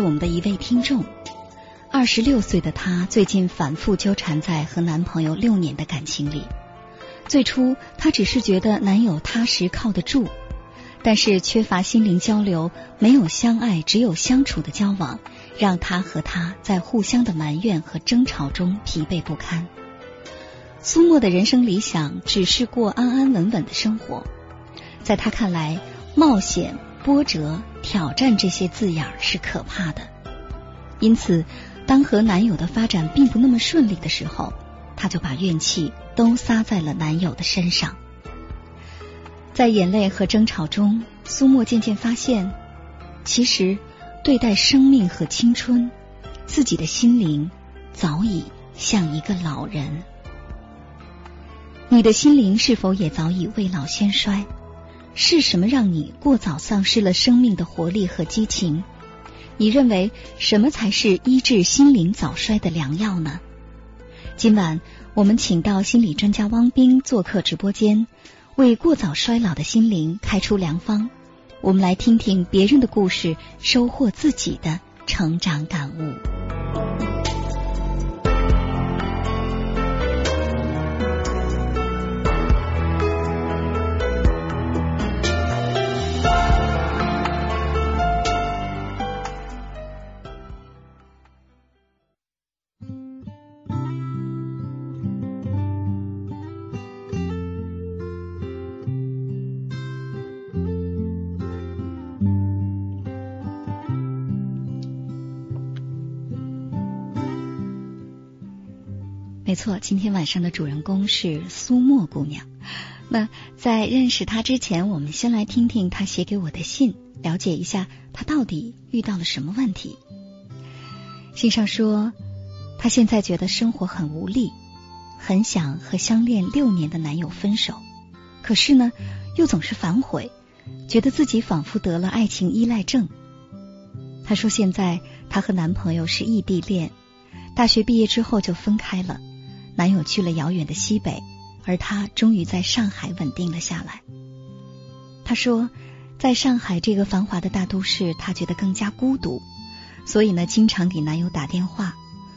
我们的一位听众，二十六岁的她最近反复纠缠在和男朋友六年的感情里。最初，她只是觉得男友踏实靠得住，但是缺乏心灵交流，没有相爱，只有相处的交往，让她和他在互相的埋怨和争吵中疲惫不堪。苏沫的人生理想只是过安安稳稳的生活，在她看来，冒险。波折、挑战这些字眼是可怕的，因此，当和男友的发展并不那么顺利的时候，她就把怨气都撒在了男友的身上。在眼泪和争吵中，苏沫渐渐发现，其实对待生命和青春，自己的心灵早已像一个老人。你的心灵是否也早已未老先衰？是什么让你过早丧失了生命的活力和激情？你认为什么才是医治心灵早衰的良药呢？今晚我们请到心理专家汪冰做客直播间，为过早衰老的心灵开出良方。我们来听听别人的故事，收获自己的成长感悟。没错，今天晚上的主人公是苏沫姑娘。那在认识她之前，我们先来听听她写给我的信，了解一下她到底遇到了什么问题。信上说，她现在觉得生活很无力，很想和相恋六年的男友分手，可是呢，又总是反悔，觉得自己仿佛得了爱情依赖症。她说，现在她和男朋友是异地恋，大学毕业之后就分开了。男友去了遥远的西北，而她终于在上海稳定了下来。她说，在上海这个繁华的大都市，她觉得更加孤独，所以呢，经常给男友打电话。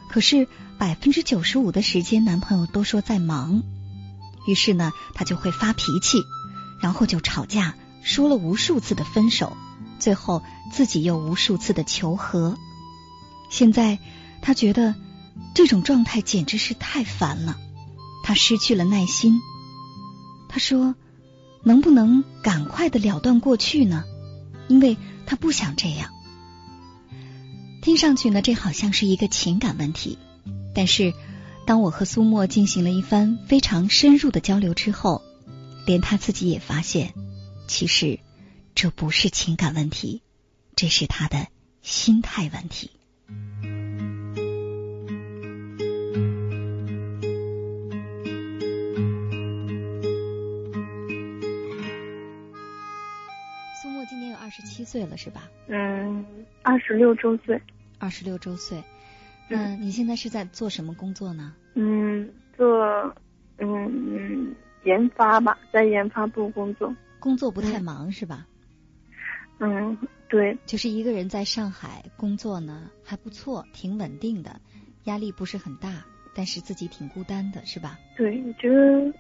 可是百分之九十五的时间，男朋友都说在忙。于是呢，她就会发脾气，然后就吵架，说了无数次的分手，最后自己又无数次的求和。现在她觉得。这种状态简直是太烦了，他失去了耐心。他说：“能不能赶快的了断过去呢？因为他不想这样。”听上去呢，这好像是一个情感问题。但是，当我和苏沫进行了一番非常深入的交流之后，连他自己也发现，其实这不是情感问题，这是他的心态问题。岁了是吧？嗯，二十六周岁。二十六周岁。那，你现在是在做什么工作呢？嗯，做嗯研发吧，在研发部工作。工作不太忙是吧？嗯，对。就是一个人在上海工作呢，还不错，挺稳定的，压力不是很大，但是自己挺孤单的，是吧？对，我觉得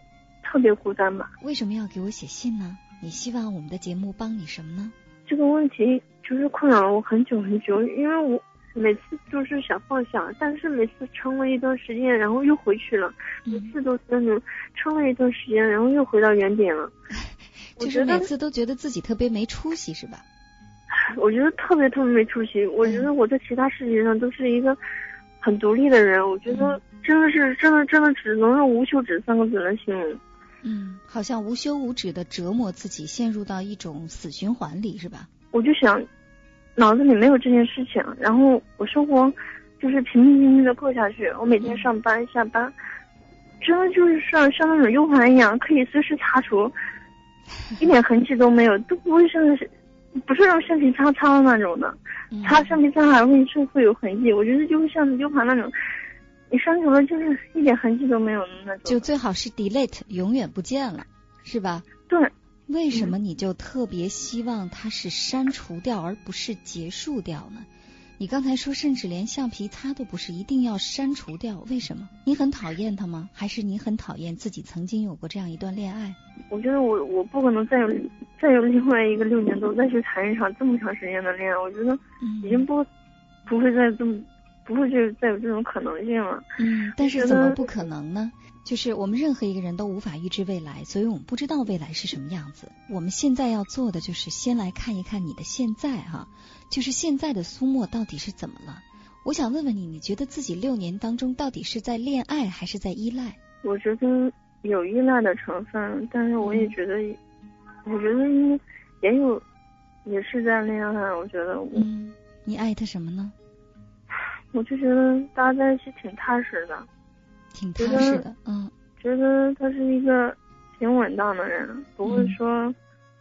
特别孤单吧。为什么要给我写信呢？你希望我们的节目帮你什么呢？这个问题就是困扰了我很久很久，因为我。每次就是想放下，但是每次撑了一段时间，然后又回去了。每次都是那种撑了一段时间，然后又回到原点了。就是每次都觉得自己特别没出息，是吧？我觉得特别特别没出息。我觉得我在其他事情上都是一个很独立的人。我觉得真的是真的真的只能用无休止三个字来形容。嗯，好像无休无止的折磨自己，陷入到一种死循环里，是吧？我就想。脑子里没有这件事情，然后我生活就是平平静静的过下去。我每天上班下班，真的就是像像那种 U 盘一样，可以随时擦除，一点痕迹都没有，都不会像是不是用橡皮擦擦的那种的，擦橡皮擦还会是会有痕迹。我觉得就是像 U 盘那种，你删除了就是一点痕迹都没有的那种。就最好是 delete，永远不见了，是吧？对。为什么你就特别希望它是删除掉而不是结束掉呢？你刚才说甚至连橡皮擦都不是，一定要删除掉，为什么？你很讨厌他吗？还是你很讨厌自己曾经有过这样一段恋爱？我觉得我我不可能再有再有另外一个六年多再去谈一场这么长时间的恋爱，我觉得已经不不会再这么不会再再有这种可能性了。嗯，但是怎么不可能呢？就是我们任何一个人都无法预知未来，所以我们不知道未来是什么样子。我们现在要做的就是先来看一看你的现在哈，就是现在的苏沫到底是怎么了？我想问问你，你觉得自己六年当中到底是在恋爱还是在依赖？我觉得有依赖的成分，但是我也觉得，我觉得也有，也是在恋爱。我觉得，嗯，你爱他什么呢？我就觉得大家在一起挺踏实的。挺踏实的，嗯，觉得他是一个挺稳当的人，不会说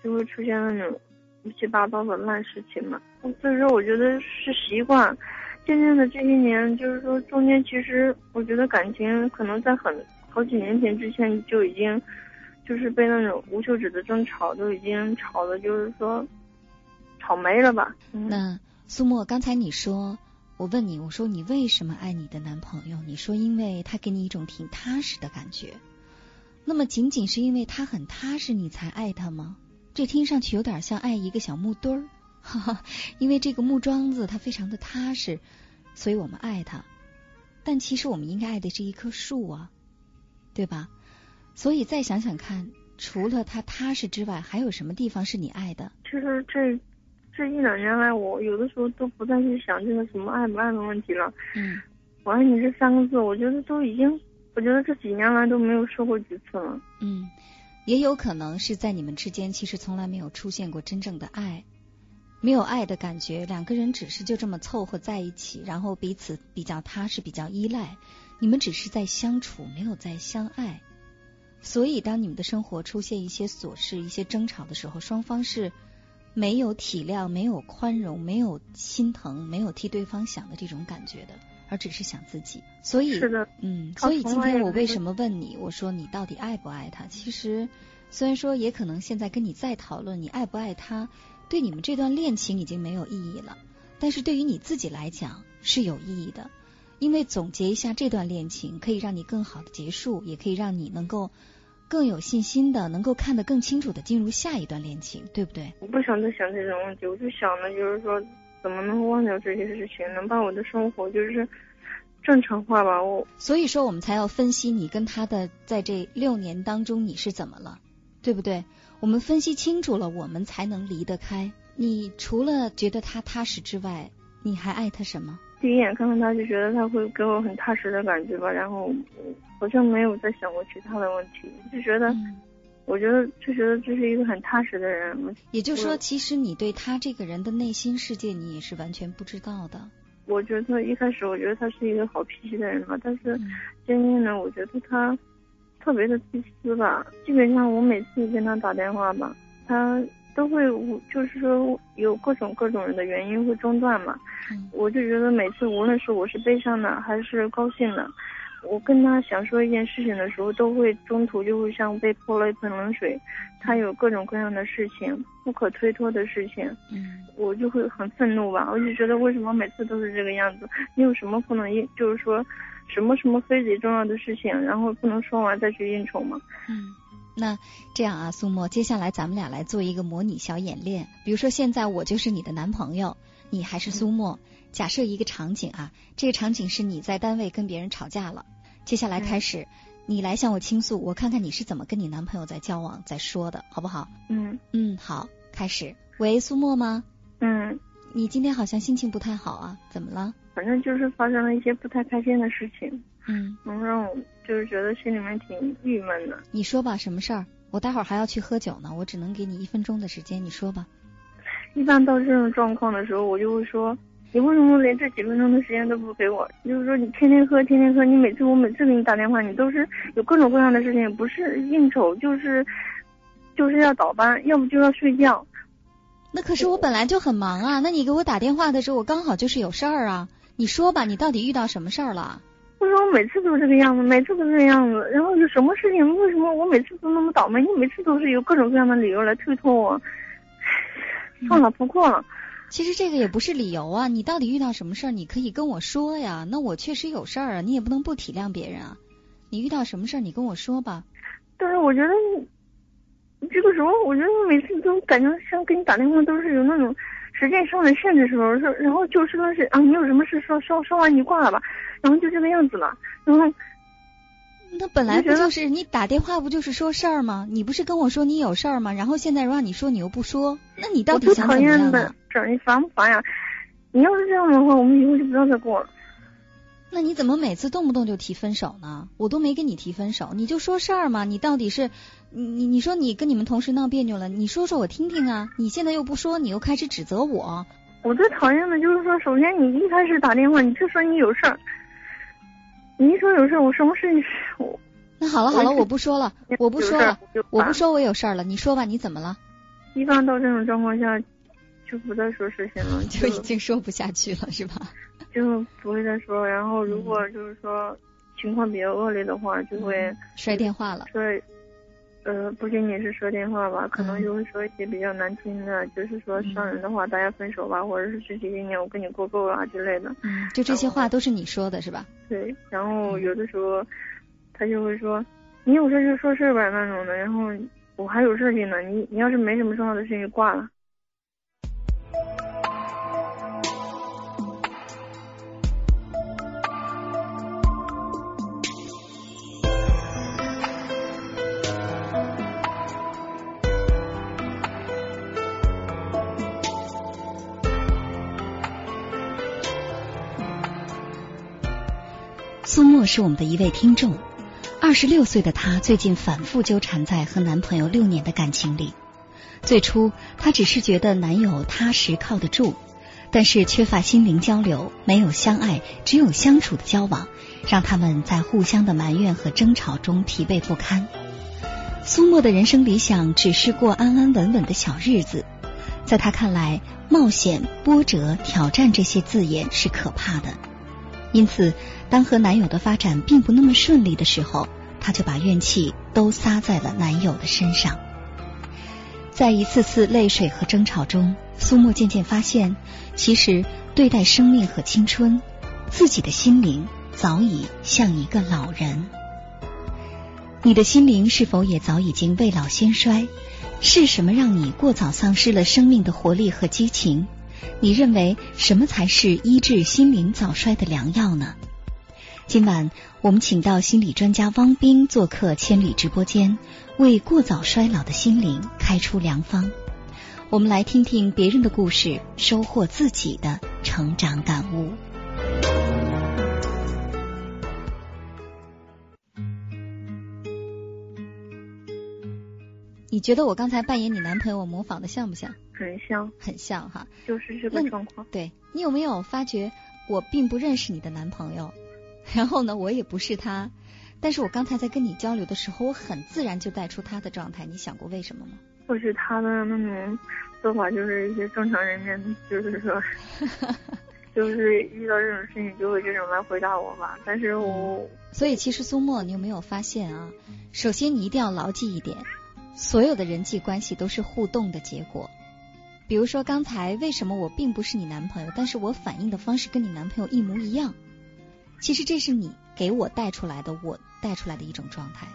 就会出现那种乱七八糟的烂事情嘛。所以说，我觉得是习惯。渐渐的这些年，就是说中间其实我觉得感情可能在很好几年前之前就已经就是被那种无休止的争吵都已经吵的，就是说吵没了吧。那苏沫，刚才你说。我问你，我说你为什么爱你的男朋友？你说因为他给你一种挺踏实的感觉。那么仅仅是因为他很踏实，你才爱他吗？这听上去有点像爱一个小木墩儿，哈哈，因为这个木桩子它非常的踏实，所以我们爱他。但其实我们应该爱的是一棵树啊，对吧？所以再想想看，除了他踏实之外，还有什么地方是你爱的？其实这。这一两年来，我有的时候都不再去想这个什么爱不爱的问题了。嗯，我爱你这三个字，我觉得都已经，我觉得这几年来都没有说过几次了。嗯，也有可能是在你们之间其实从来没有出现过真正的爱，没有爱的感觉，两个人只是就这么凑合在一起，然后彼此比较踏实、比较依赖，你们只是在相处，没有在相爱。所以当你们的生活出现一些琐事、一些争吵的时候，双方是。没有体谅，没有宽容，没有心疼，没有替对方想的这种感觉的，而只是想自己。所以，是的，嗯，所以今天我为什么问你？我说你到底爱不爱他？其实，虽然说也可能现在跟你再讨论你爱不爱他，对你们这段恋情已经没有意义了，但是对于你自己来讲是有意义的，因为总结一下这段恋情，可以让你更好的结束，也可以让你能够。更有信心的，能够看得更清楚的进入下一段恋情，对不对？我不想再想这种问题，我就想的就是说，怎么能忘掉这些事情，能把我的生活就是正常化吧。我所以说，我们才要分析你跟他的在这六年当中你是怎么了，对不对？我们分析清楚了，我们才能离得开。你除了觉得他踏实之外，你还爱他什么？第一眼看到他就觉得他会给我很踏实的感觉吧，然后好像没有再想过其他的问题，就觉得，我觉得就觉得这是一个很踏实的人。也就是说，其实你对他这个人的内心世界，你也是完全不知道的。我觉得一开始我觉得他是一个好脾气的人嘛，但是渐渐的我觉得他特别的自私吧。基本上我每次跟他打电话吧，他都会无就是说有各种各种的原因会中断嘛。嗯我就觉得每次无论是我是悲伤的还是高兴的，我跟他想说一件事情的时候，都会中途就会像被泼了一盆冷水。他有各种各样的事情，不可推脱的事情，嗯我就会很愤怒吧。我就觉得为什么每次都是这个样子？你有什么不能应，就是说什么什么非得重要的事情，然后不能说完再去应酬吗？嗯。那这样啊，苏沫，接下来咱们俩来做一个模拟小演练。比如说，现在我就是你的男朋友，你还是苏沫。假设一个场景啊，这个场景是你在单位跟别人吵架了。接下来开始，你来向我倾诉，我看看你是怎么跟你男朋友在交往、在说的，好不好？嗯嗯，好，开始。喂，苏沫吗？嗯，你今天好像心情不太好啊，怎么了？反正就是发生了一些不太开心的事情，嗯，能让我就是觉得心里面挺郁闷的。你说吧，什么事儿？我待会儿还要去喝酒呢，我只能给你一分钟的时间，你说吧。一般到这种状况的时候，我就会说，你为什么连这几分钟的时间都不给我？就是说你天天喝，天天喝，你每次我每次给你打电话，你都是有各种各样的事情，不是应酬就是就是要倒班，要不就要睡觉。那可是我本来就很忙啊，那你给我打电话的时候，我刚好就是有事儿啊。你说吧，你到底遇到什么事儿了？为什么每次都这个样子，每次都这个样子？然后有什么事情？为什么我每次都那么倒霉？你每次都是有各种各样的理由来推脱我。算了，不过了。其实这个也不是理由啊，你到底遇到什么事儿？你可以跟我说呀。那我确实有事儿啊，你也不能不体谅别人啊。你遇到什么事儿？你跟我说吧。但是我觉得你这个时候，我觉得每次都感觉像给你打电话都是有那种时间上的限制时候，说然后就事论事啊，你有什么事说说说完你挂了吧，然后就这个样子了，然后那本来不就是你打电话不就是说事儿吗？你不是跟我说你有事儿吗？然后现在让你说你又不说，那你到底想怎么样厌的啊？这，你烦不烦呀？你要是这样的话，我们以后就不要再过了。那你怎么每次动不动就提分手呢？我都没跟你提分手，你就说事儿嘛。你到底是你你你说你跟你们同事闹别扭了，你说说我听听啊。你现在又不说，你又开始指责我。我最讨厌的就是说，首先你一开始打电话，你就说你有事儿，你一说有事儿，我什么事情我那好了好了，我不说了，我不说了，我不说我有事儿了。你说吧，你怎么了？一般到这种状况下，就不再说事情了，就已经说不下去了，是吧？就不会再说。然后如果就是说情况比较恶劣的话，就会摔电话了。说，呃，不仅仅是说电话吧，可能嗯就会说一些比较难听的，就是说伤人的话，大家分手吧，或者是这几年我跟你过够了啊之类的。嗯，就这些话都是你说的是吧？对，然后有的时候他就会说，你有事就说事吧那种的，然后我还有事情呢，你你要是没什么重要的事情就挂了。是我们的一位听众，二十六岁的她最近反复纠缠在和男朋友六年的感情里。最初，她只是觉得男友踏实靠得住，但是缺乏心灵交流，没有相爱，只有相处的交往，让他们在互相的埋怨和争吵中疲惫不堪。苏沫的人生理想只是过安安稳稳的小日子，在她看来，冒险、波折、挑战这些字眼是可怕的。因此，当和男友的发展并不那么顺利的时候，她就把怨气都撒在了男友的身上。在一次次泪水和争吵中，苏沫渐渐发现，其实对待生命和青春，自己的心灵早已像一个老人。你的心灵是否也早已经未老先衰？是什么让你过早丧失了生命的活力和激情？你认为什么才是医治心灵早衰的良药呢？今晚我们请到心理专家汪斌做客千里直播间，为过早衰老的心灵开出良方。我们来听听别人的故事，收获自己的成长感悟。你觉得我刚才扮演你男朋友，我模仿的像不像？很像，很像哈。就是这个状况。对你有没有发觉，我并不认识你的男朋友，然后呢，我也不是他，但是我刚才在跟你交流的时候，我很自然就带出他的状态，你想过为什么吗？或许他的那种做法就是一些正常人面，就是说，就是遇到这种事情就会这种来回答我吧。但是我所以其实苏沫，你有没有发现啊？首先你一定要牢记一点，所有的人际关系都是互动的结果。比如说刚才为什么我并不是你男朋友，但是我反应的方式跟你男朋友一模一样？其实这是你给我带出来的，我带出来的一种状态。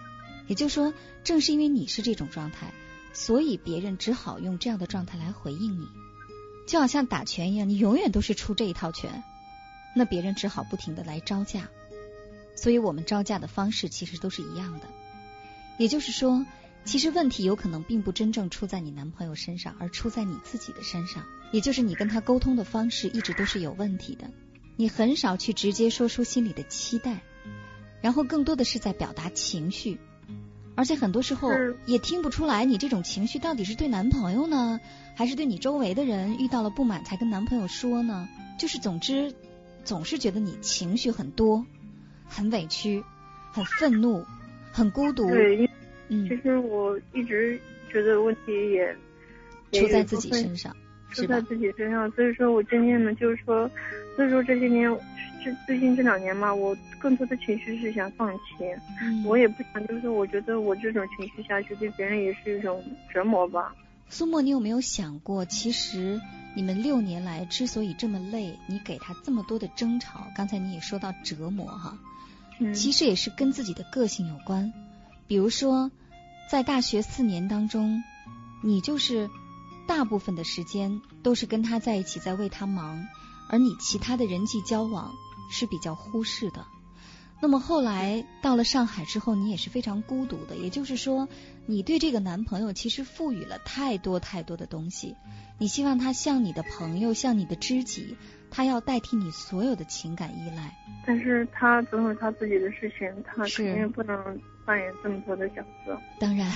也就是说，正是因为你是这种状态，所以别人只好用这样的状态来回应你。就好像打拳一样，你永远都是出这一套拳，那别人只好不停的来招架。所以我们招架的方式其实都是一样的。也就是说。其实问题有可能并不真正出在你男朋友身上，而出在你自己的身上。也就是你跟他沟通的方式一直都是有问题的，你很少去直接说出心里的期待，然后更多的是在表达情绪，而且很多时候也听不出来你这种情绪到底是对男朋友呢，还是对你周围的人遇到了不满才跟男朋友说呢？就是总之总是觉得你情绪很多，很委屈，很愤怒，很孤独。对嗯，其实我一直觉得问题也出在自己身上，出在自己身上。所以说我渐渐的，就是说，所以说这些年，这最近这两年嘛，我更多的情绪是想放弃。嗯，我也不想，就是说，我觉得我这种情绪下去，对别人也是一种折磨吧。苏沫，你有没有想过，其实你们六年来之所以这么累，你给他这么多的争吵，刚才你也说到折磨哈，嗯，其实也是跟自己的个性有关。比如说，在大学四年当中，你就是大部分的时间都是跟他在一起，在为他忙，而你其他的人际交往是比较忽视的。那么后来到了上海之后，你也是非常孤独的。也就是说，你对这个男朋友其实赋予了太多太多的东西，你希望他像你的朋友，像你的知己，他要代替你所有的情感依赖。但是他总有他自己的事情，他肯定不能。扮演这么多的角色，当然，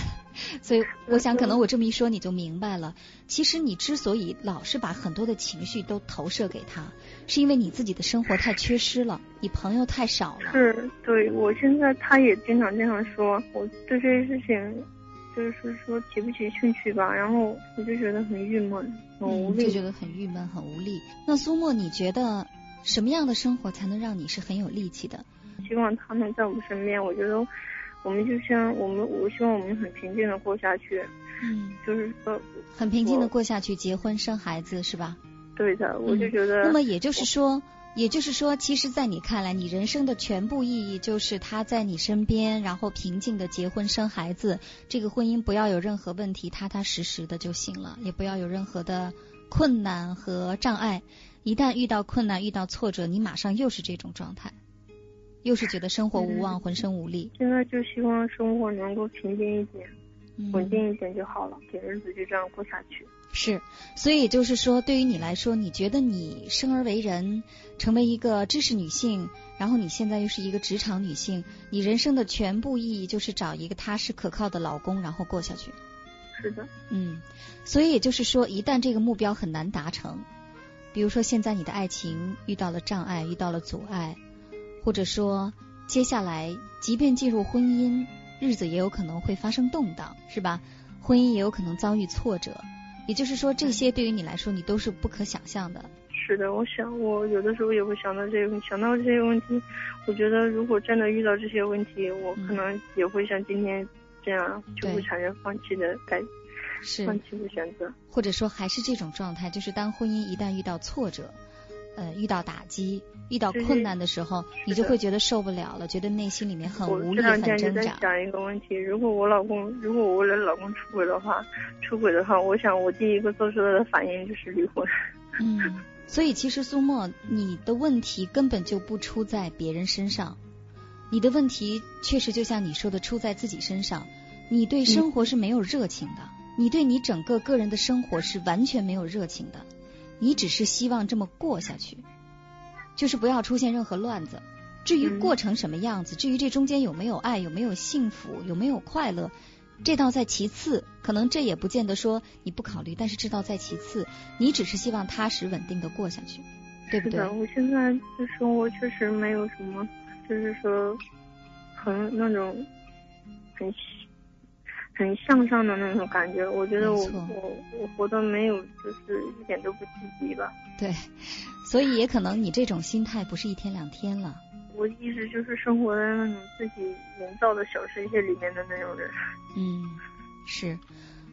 所以我想，可能我这么一说，你就明白了。其实你之所以老是把很多的情绪都投射给他，是因为你自己的生活太缺失了，你朋友太少了。是，对我现在他也经常这样说，我对这些事情就是说提不起兴趣吧，然后我就觉得很郁闷，很无力，就觉得很郁闷，很无力。那苏沫，你觉得什么样的生活才能让你是很有力气的？希望他能在我们身边，我觉得。我们就像我们，我希望我们很平静的过下去。嗯，就是说很平静的过下去，结婚生孩子是吧？对的，我就觉得。那么也就是说，也就是说，其实，在你看来，你人生的全部意义就是他在你身边，然后平静的结婚生孩子，这个婚姻不要有任何问题，踏踏实实的就行了，也不要有任何的困难和障碍。一旦遇到困难、遇到挫折，你马上又是这种状态。又是觉得生活无望，浑身无力。现在就希望生活能够平静一点，稳定一点就好了，给日子就这样过下去。是，所以就是说，对于你来说，你觉得你生而为人，成为一个知识女性，然后你现在又是一个职场女性，你人生的全部意义就是找一个踏实可靠的老公，然后过下去。是的。嗯，所以也就是说，一旦这个目标很难达成，比如说现在你的爱情遇到了障碍，遇到了阻碍。或者说，接下来即便进入婚姻，日子也有可能会发生动荡，是吧？婚姻也有可能遭遇挫折。也就是说，这些对于你来说，你都是不可想象的。是的，我想，我有的时候也会想到这个，想到这些问题。我觉得，如果真的遇到这些问题，我可能也会像今天这样，就会产生放弃的改，放弃的选择。或者说，还是这种状态，就是当婚姻一旦遇到挫折，呃，遇到打击。遇到困难的时候，你就会觉得受不了了，觉得内心里面很无力、很挣扎。我这两天就在想一个问题：如果我老公，如果我的老公出轨的话，出轨的话，我想我第一个做出来的反应就是离婚。嗯，所以其实苏沫，你的问题根本就不出在别人身上，你的问题确实就像你说的，出在自己身上。你对生活是没有热情的，你对你整个个人的生活是完全没有热情的，你只是希望这么过下去。就是不要出现任何乱子。至于过成什么样子，至于这中间有没有爱，有没有幸福，有没有快乐，这倒在其次。可能这也不见得说你不考虑，但是这倒在其次。你只是希望踏实稳定的过下去，对不对？我现在的生活确实没有什么，就是说很那种很很很向上的那种感觉。我觉得我我我活得没有就是一点都不积极吧。对，所以也可能你这种心态不是一天两天了。我一直就是生活在那种自己营造的小世界里面的那种人。嗯，是。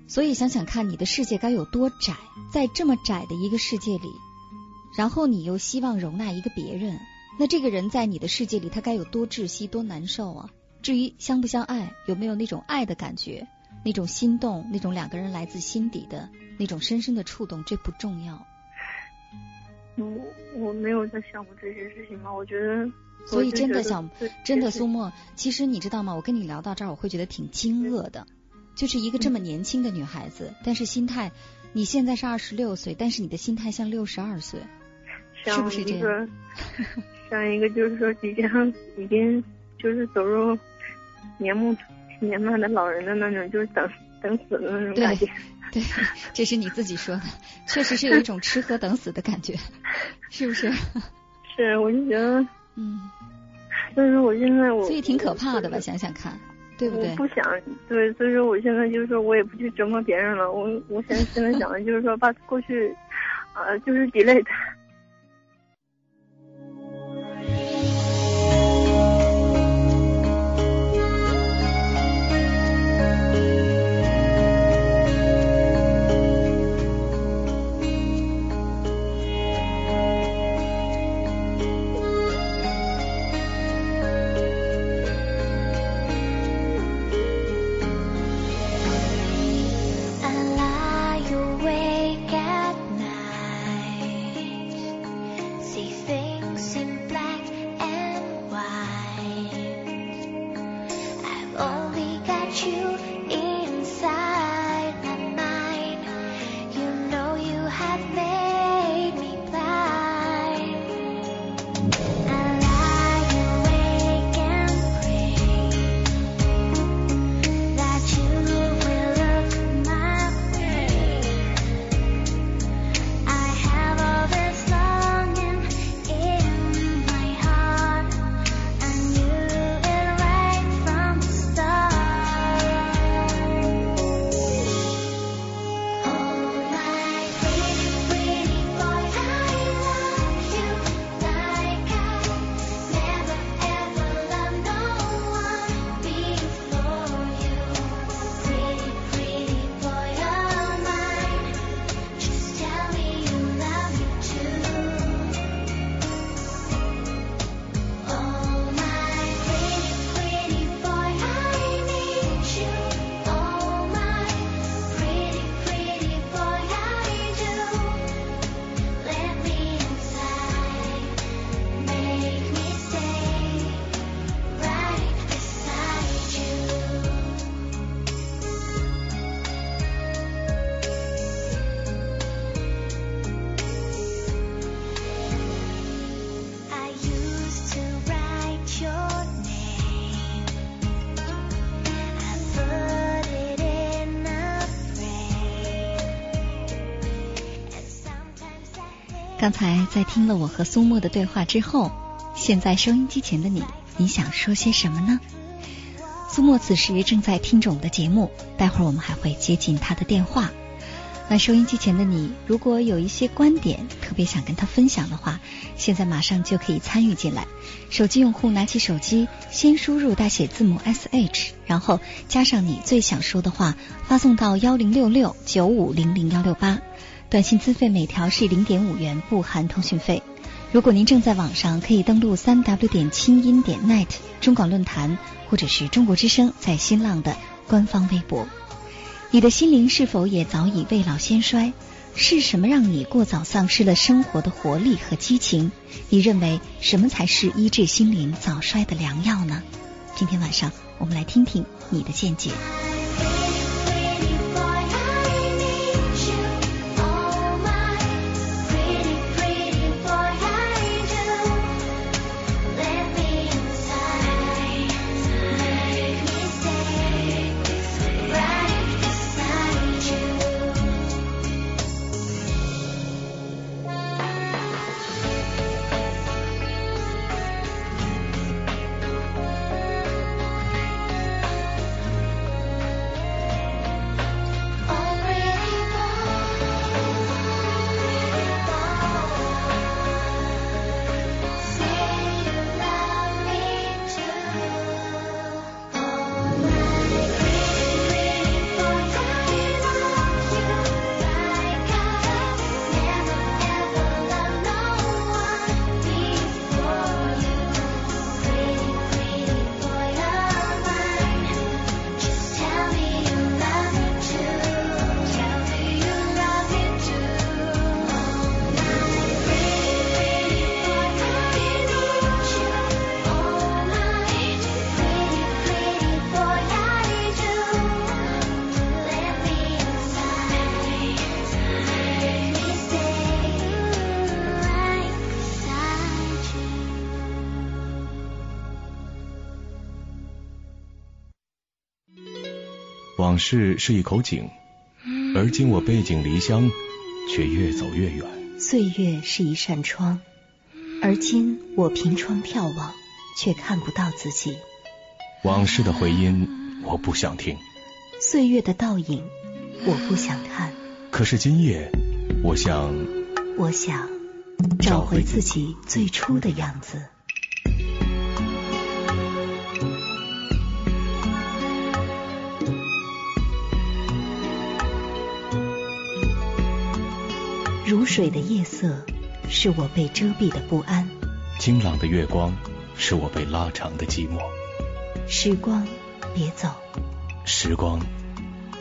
所以想想看，你的世界该有多窄，在这么窄的一个世界里，然后你又希望容纳一个别人，那这个人在你的世界里，他该有多窒息、多难受啊！至于相不相爱，有没有那种爱的感觉，那种心动，那种两个人来自心底的那种深深的触动，这不重要。我我没有在想过这些事情嘛，我觉得。所以真的想想，真的苏沫，其实你知道吗？我跟你聊到这儿，我会觉得挺惊愕的。就是一个这么年轻的女孩子，但是心态，你现在是二十六岁，但是你的心态像六十二岁，是不是这样？像一个就是说即将已经就是走入年暮年迈的老人的那种，就是等等死的那种感觉。对，这是你自己说的，确实是有一种吃喝等死的感觉，是不是？是，我就觉得。嗯，所以说我现在我所以挺可怕的吧？想想看，对不对？我不想对，所以说我现在就是说我也不去折磨别人了。我我现在现在想的就是说把过去，呃，就是 delete。刚才在听了我和苏沫的对话之后，现在收音机前的你，你想说些什么呢？苏沫此时正在听着我们的节目，待会儿我们还会接进他的电话。那收音机前的你，如果有一些观点特别想跟他分享的话，现在马上就可以参与进来。手机用户拿起手机，先输入大写字母 S H，然后加上你最想说的话，发送到幺零六六九五零零幺六八。短信资费每条是零点五元，不含通讯费。如果您正在网上，可以登录三 w 点清音点 net 中广论坛，或者是中国之声在新浪的官方微博。你的心灵是否也早已未老先衰？是什么让你过早丧失了生活的活力和激情？你认为什么才是医治心灵早衰的良药呢？今天晚上，我们来听听你的见解。往事是一口井，而今我背井离乡，却越走越远。岁月是一扇窗，而今我凭窗眺望，却看不到自己。往事的回音，我不想听；岁月的倒影，我不想看。可是今夜，我想，我想找回自己最初的样子。水的夜色，是我被遮蔽的不安；清朗的月光，是我被拉长的寂寞。时光，别走。时光，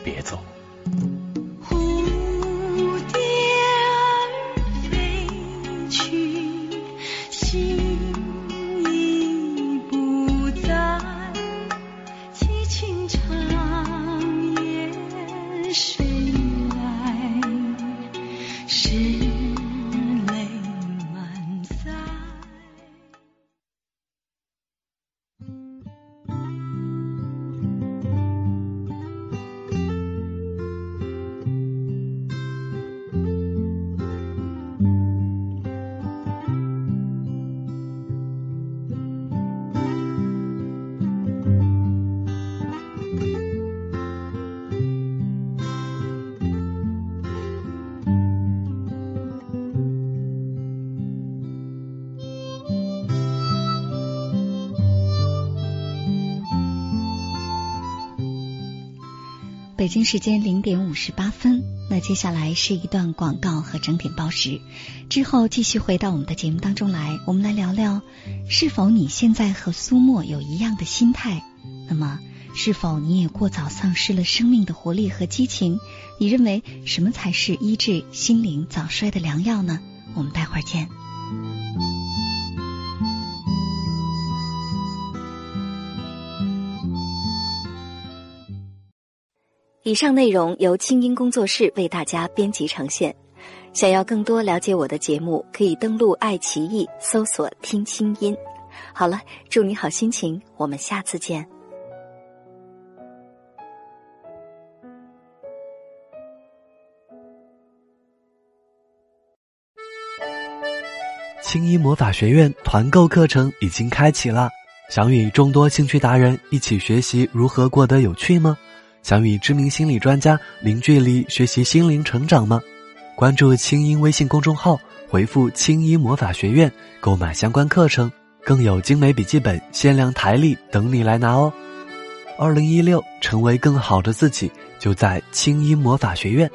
别走。北京时间零点五十八分，那接下来是一段广告和整点报时，之后继续回到我们的节目当中来，我们来聊聊，是否你现在和苏沫有一样的心态？那么，是否你也过早丧失了生命的活力和激情？你认为什么才是医治心灵早衰的良药呢？我们待会儿见。以上内容由清音工作室为大家编辑呈现。想要更多了解我的节目，可以登录爱奇艺搜索“听清音”。好了，祝你好心情，我们下次见。青衣魔法学院团购课程已经开启了，想与众多兴趣达人一起学习如何过得有趣吗？想与知名心理专家零距离学习心灵成长吗？关注清音微信公众号，回复“清音魔法学院”购买相关课程，更有精美笔记本、限量台历等你来拿哦！二零一六，成为更好的自己，就在清音魔法学院。